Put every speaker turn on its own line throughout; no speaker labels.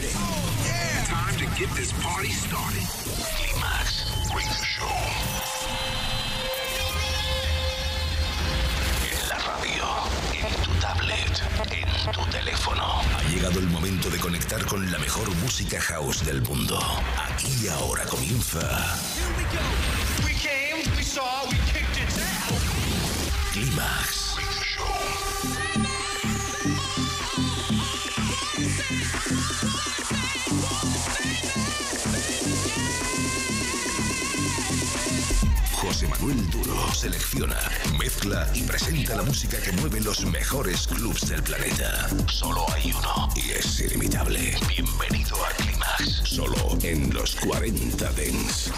ready?
Time to get this party started. Climax Radio Show. En la radio, en tu tablet, en tu teléfono. Ha llegado el momento de conectar con la mejor música house del mundo. Aquí y ahora comienza
We came, we saw, we kicked its ass.
Climax Selecciona, mezcla y presenta la música que mueve los mejores clubs del planeta. Solo hay uno y es ilimitable. Bienvenido a Climax, solo en los 40 Dents.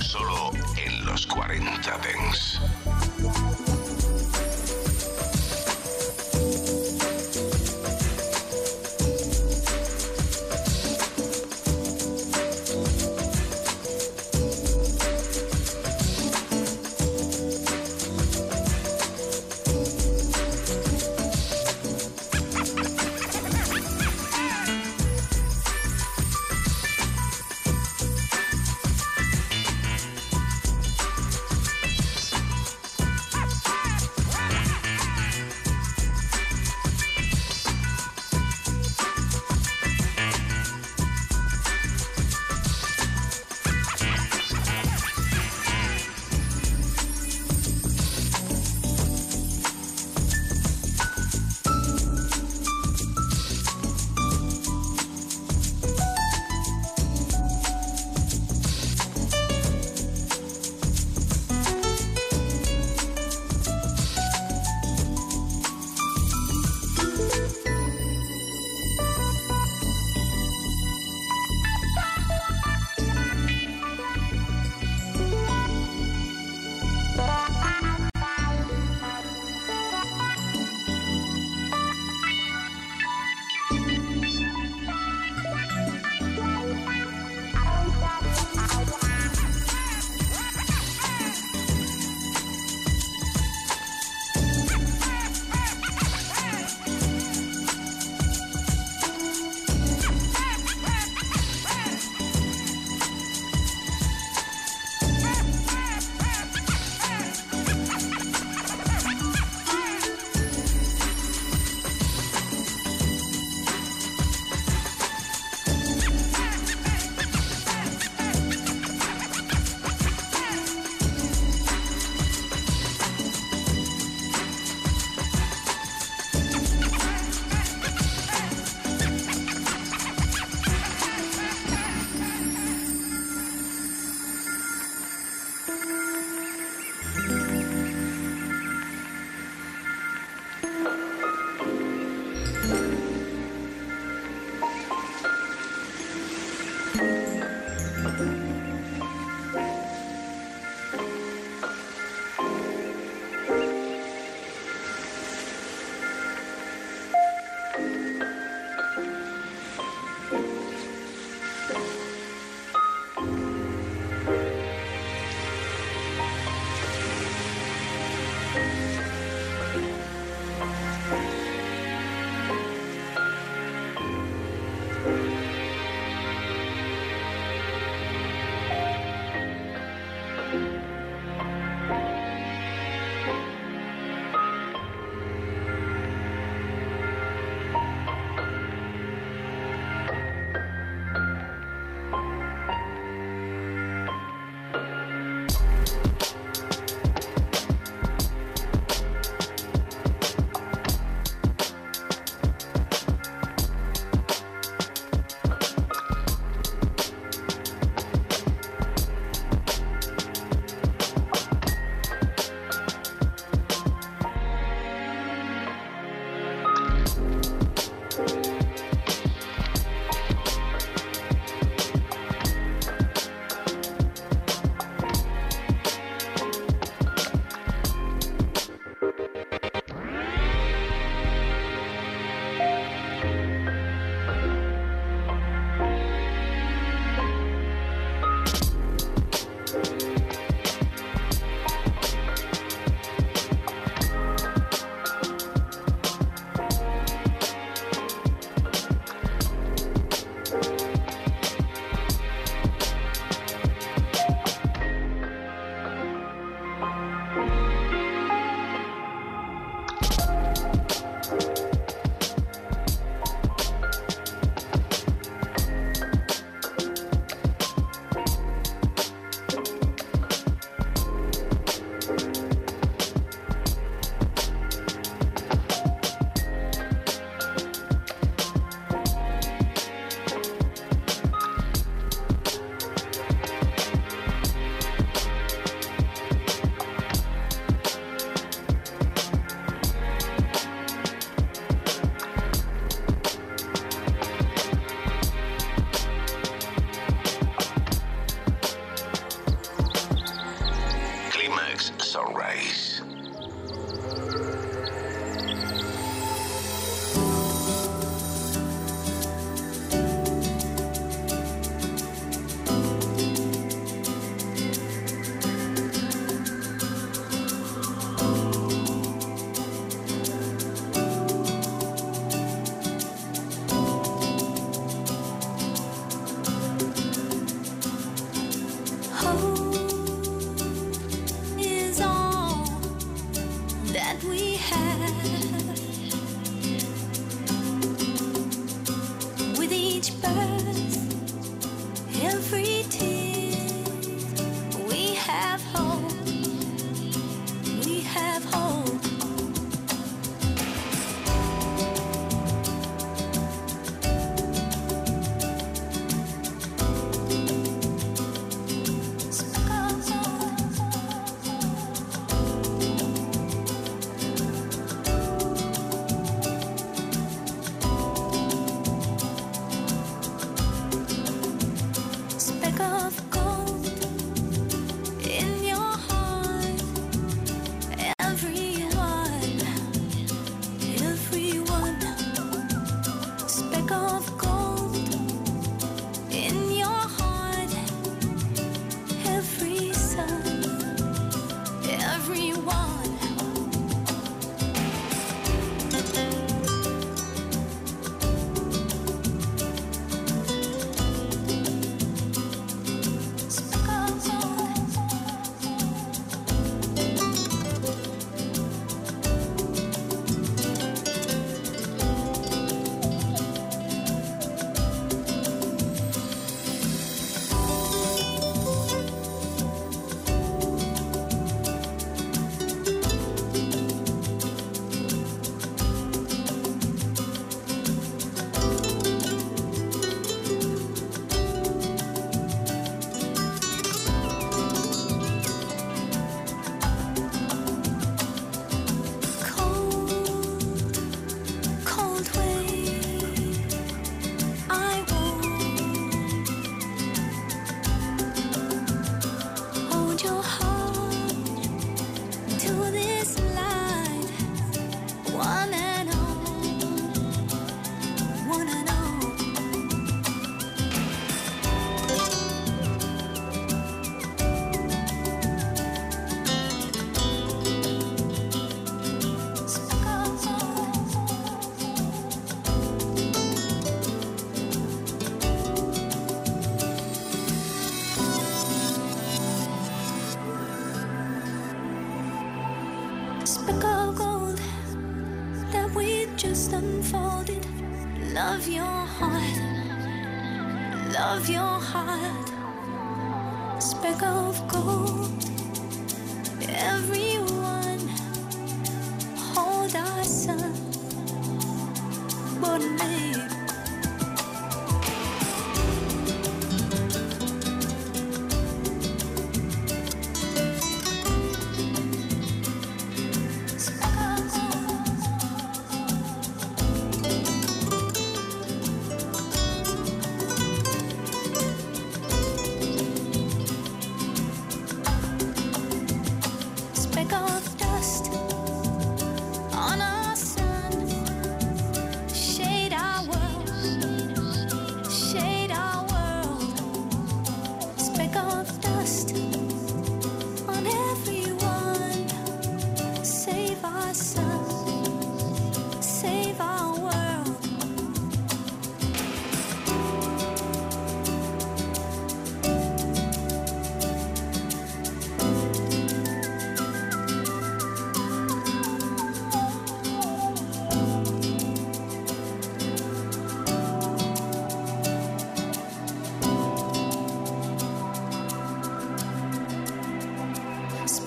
Solo en los 40 Dents.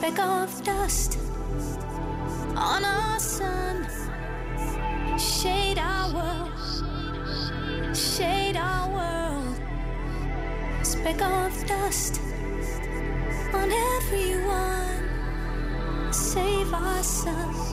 speck of dust on
our sun. Shade our world, shade our world. Speck of dust on everyone. Save ourselves.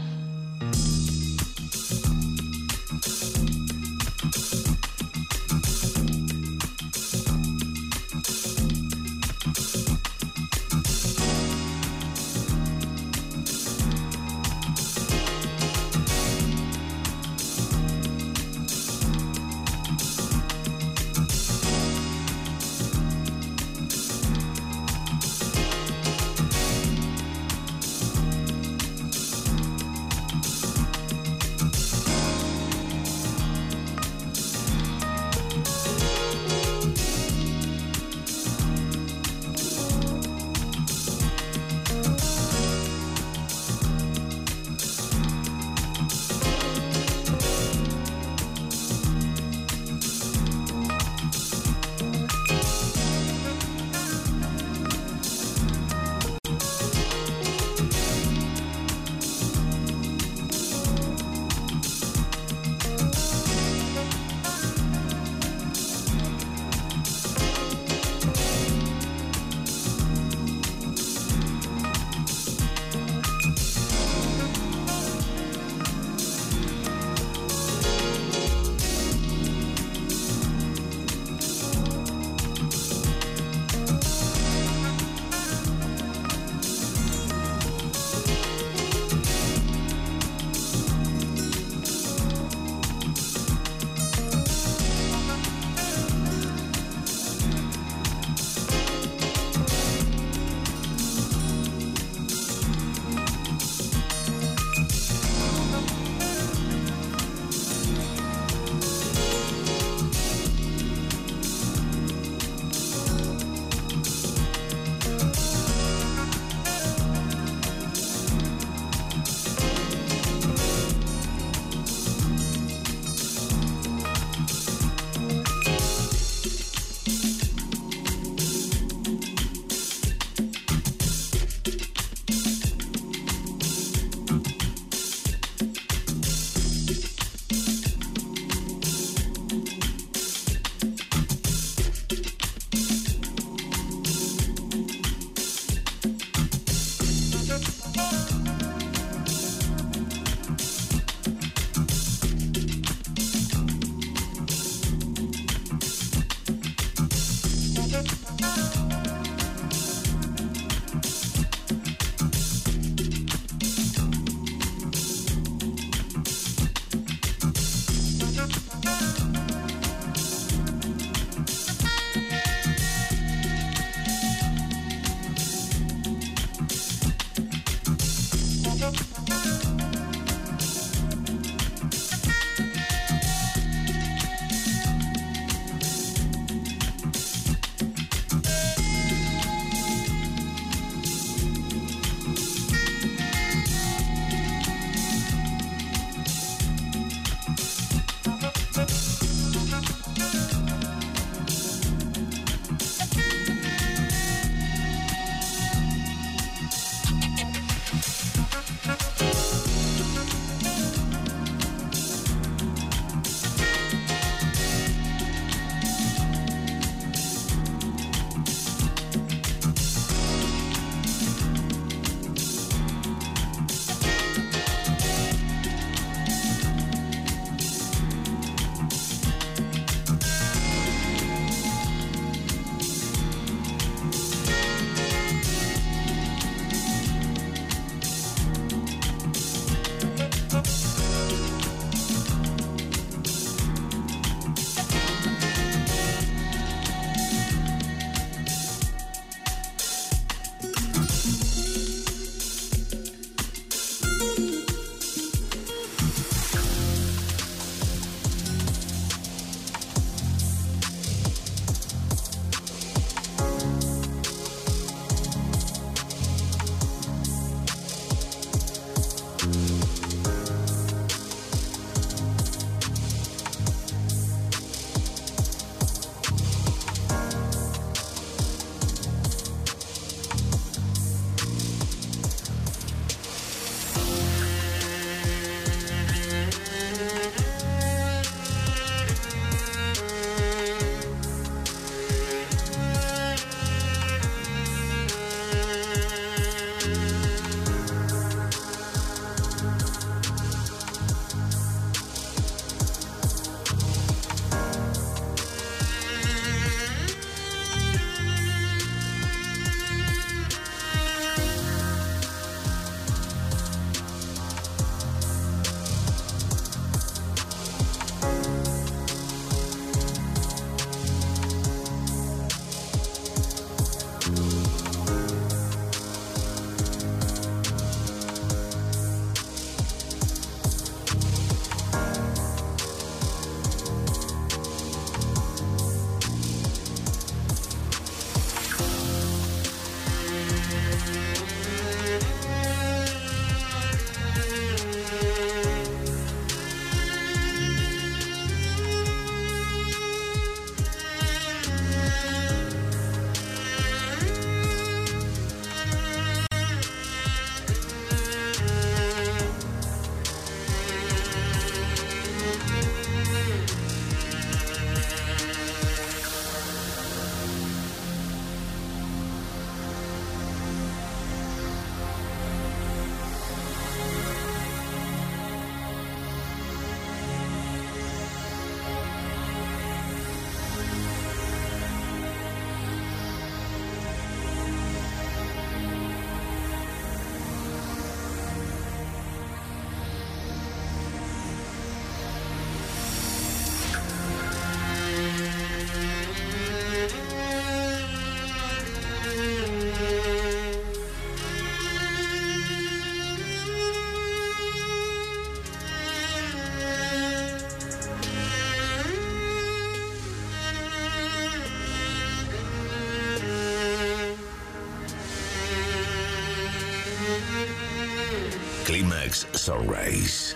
Sunrise.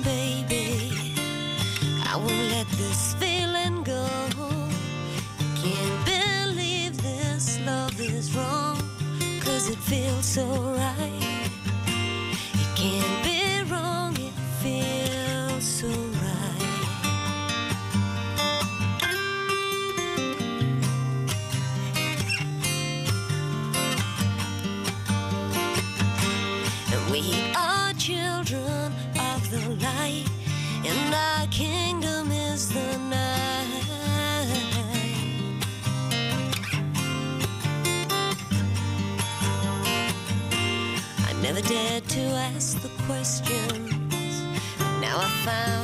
this feeling go? Can't believe this love is wrong, cause it feels so right. questions. Now I found.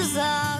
chances are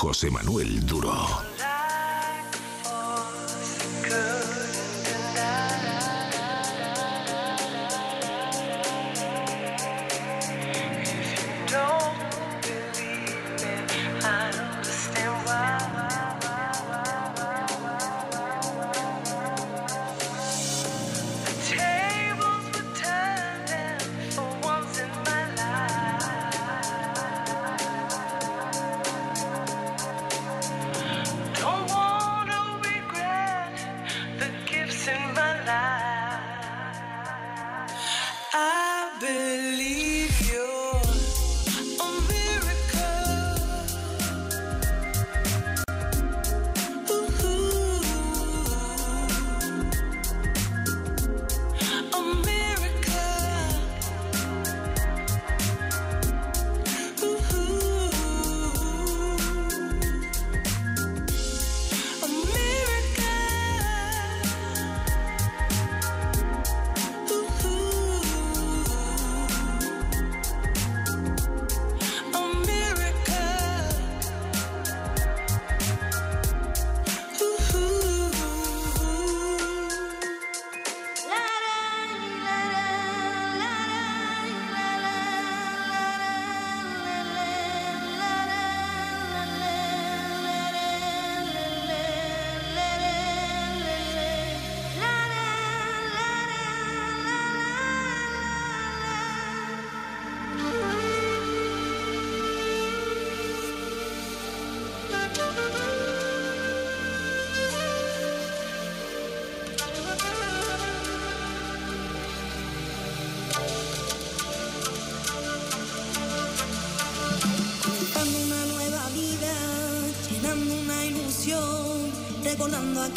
José Manuel Duro.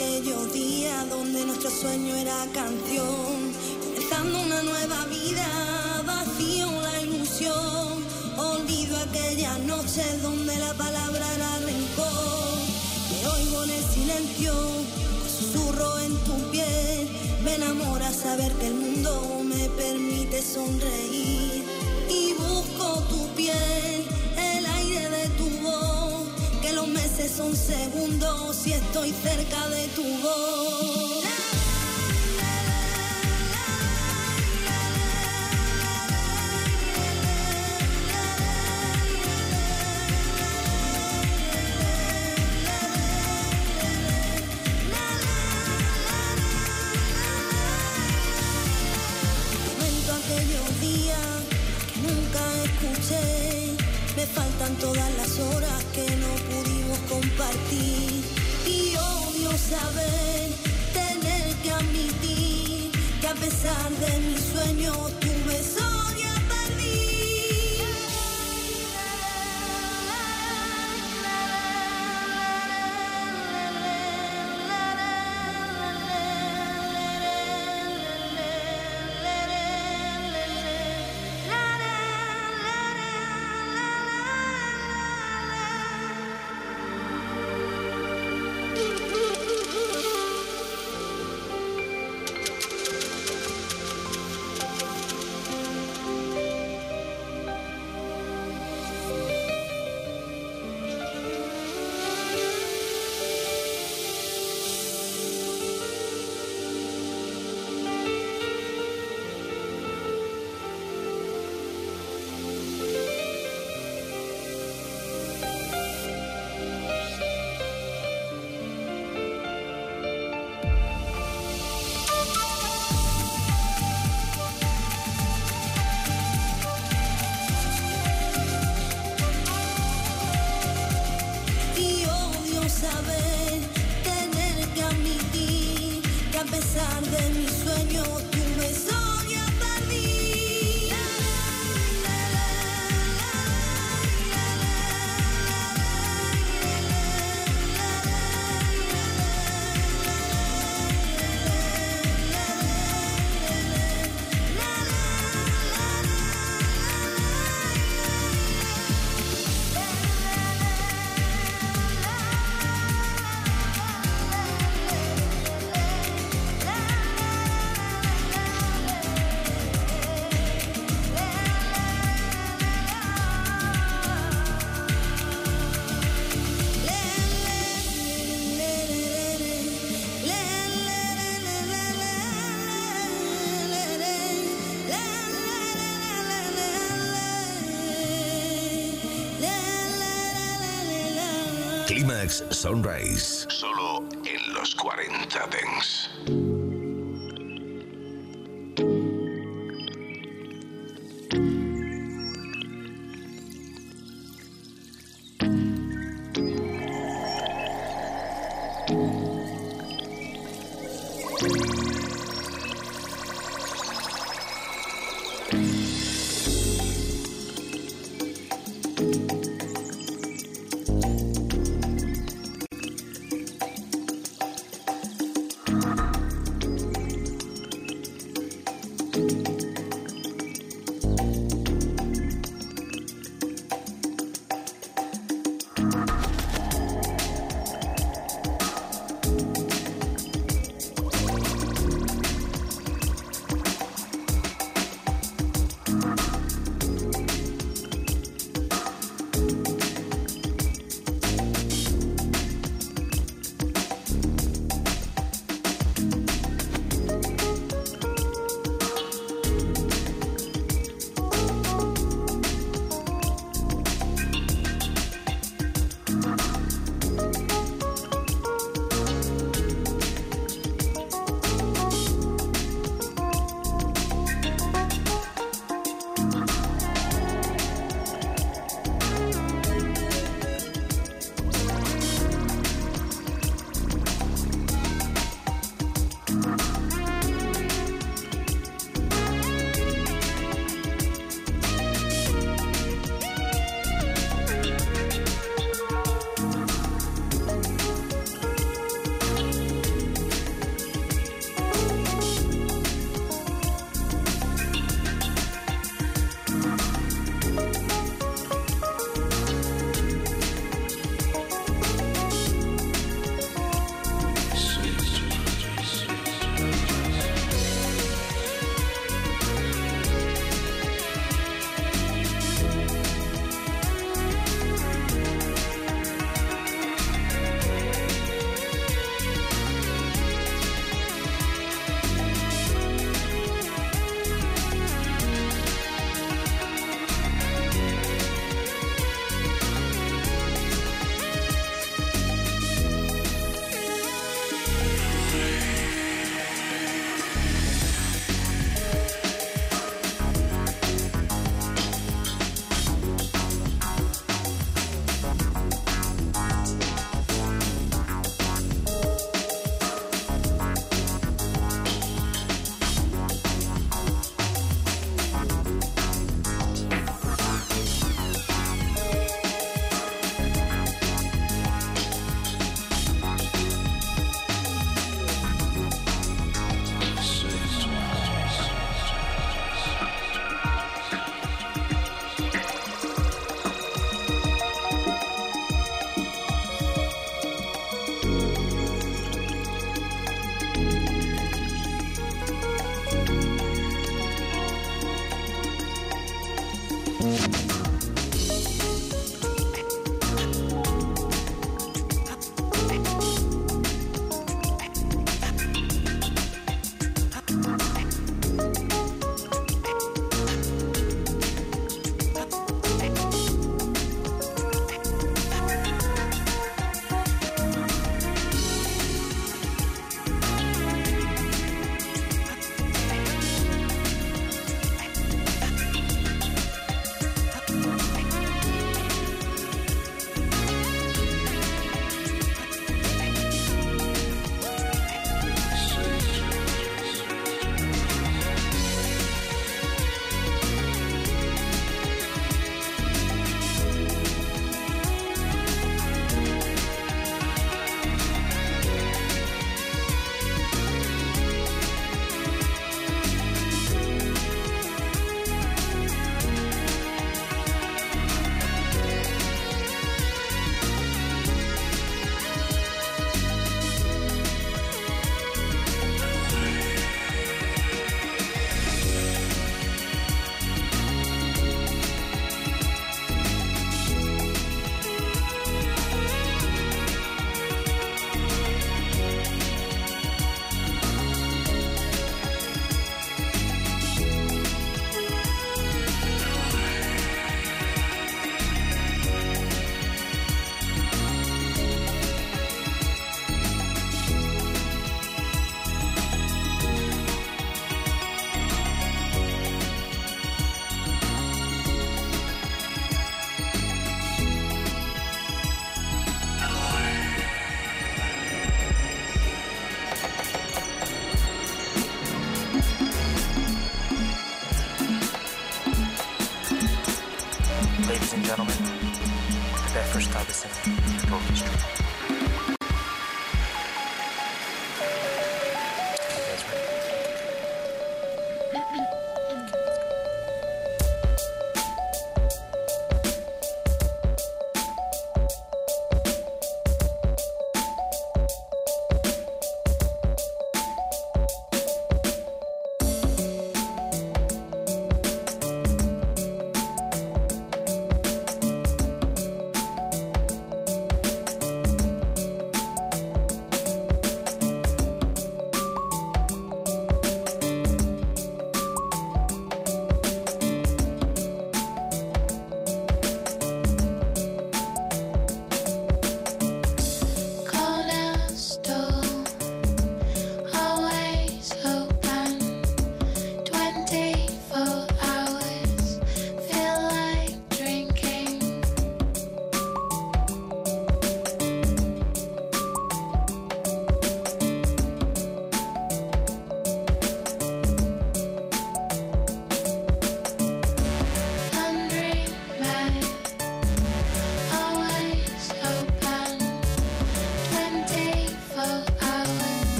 Aquellos días donde nuestro sueño era canción, comenzando una nueva vida, vacío la ilusión, olvido aquellas noches donde la palabra era rencor, me oigo en el silencio, susurro en tu piel, me enamora saber que el mundo me permite sonreír. Y busco tu piel, son segundos si estoy cerca de tu voz. Aquellos días nunca escuché. Me faltan todas las Y odio saber, tener que admitir que a pesar de mis sueños tuve
Climax Sunrise.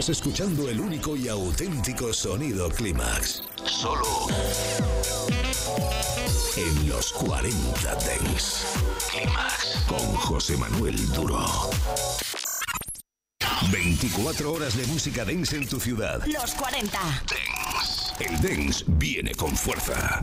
Estás escuchando el único y auténtico sonido Clímax. Solo en los 40 Dents. Clímax con José Manuel Duro. 24 horas de música dance en tu ciudad.
Los 40.
Dance. El dance viene con fuerza.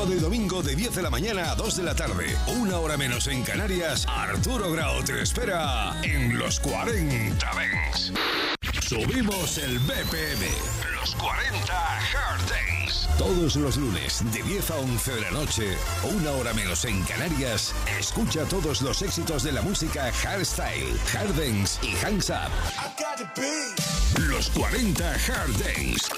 Sábado y domingo de 10 de la mañana a 2 de la tarde. Una hora menos en Canarias. Arturo Grau te espera en los 40 Dance. Subimos el BPM. Los 40 Hard Dance. Todos los lunes de 10 a 11 de la noche, una hora menos en Canarias, escucha todos los éxitos de la música hardstyle, hard dance y hands up. Los 40 Hard Dance.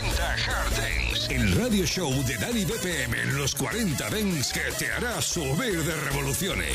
Los 40 Hard Dance. El radio show de Dani BPM en los 40 Dance que te hará subir de revoluciones.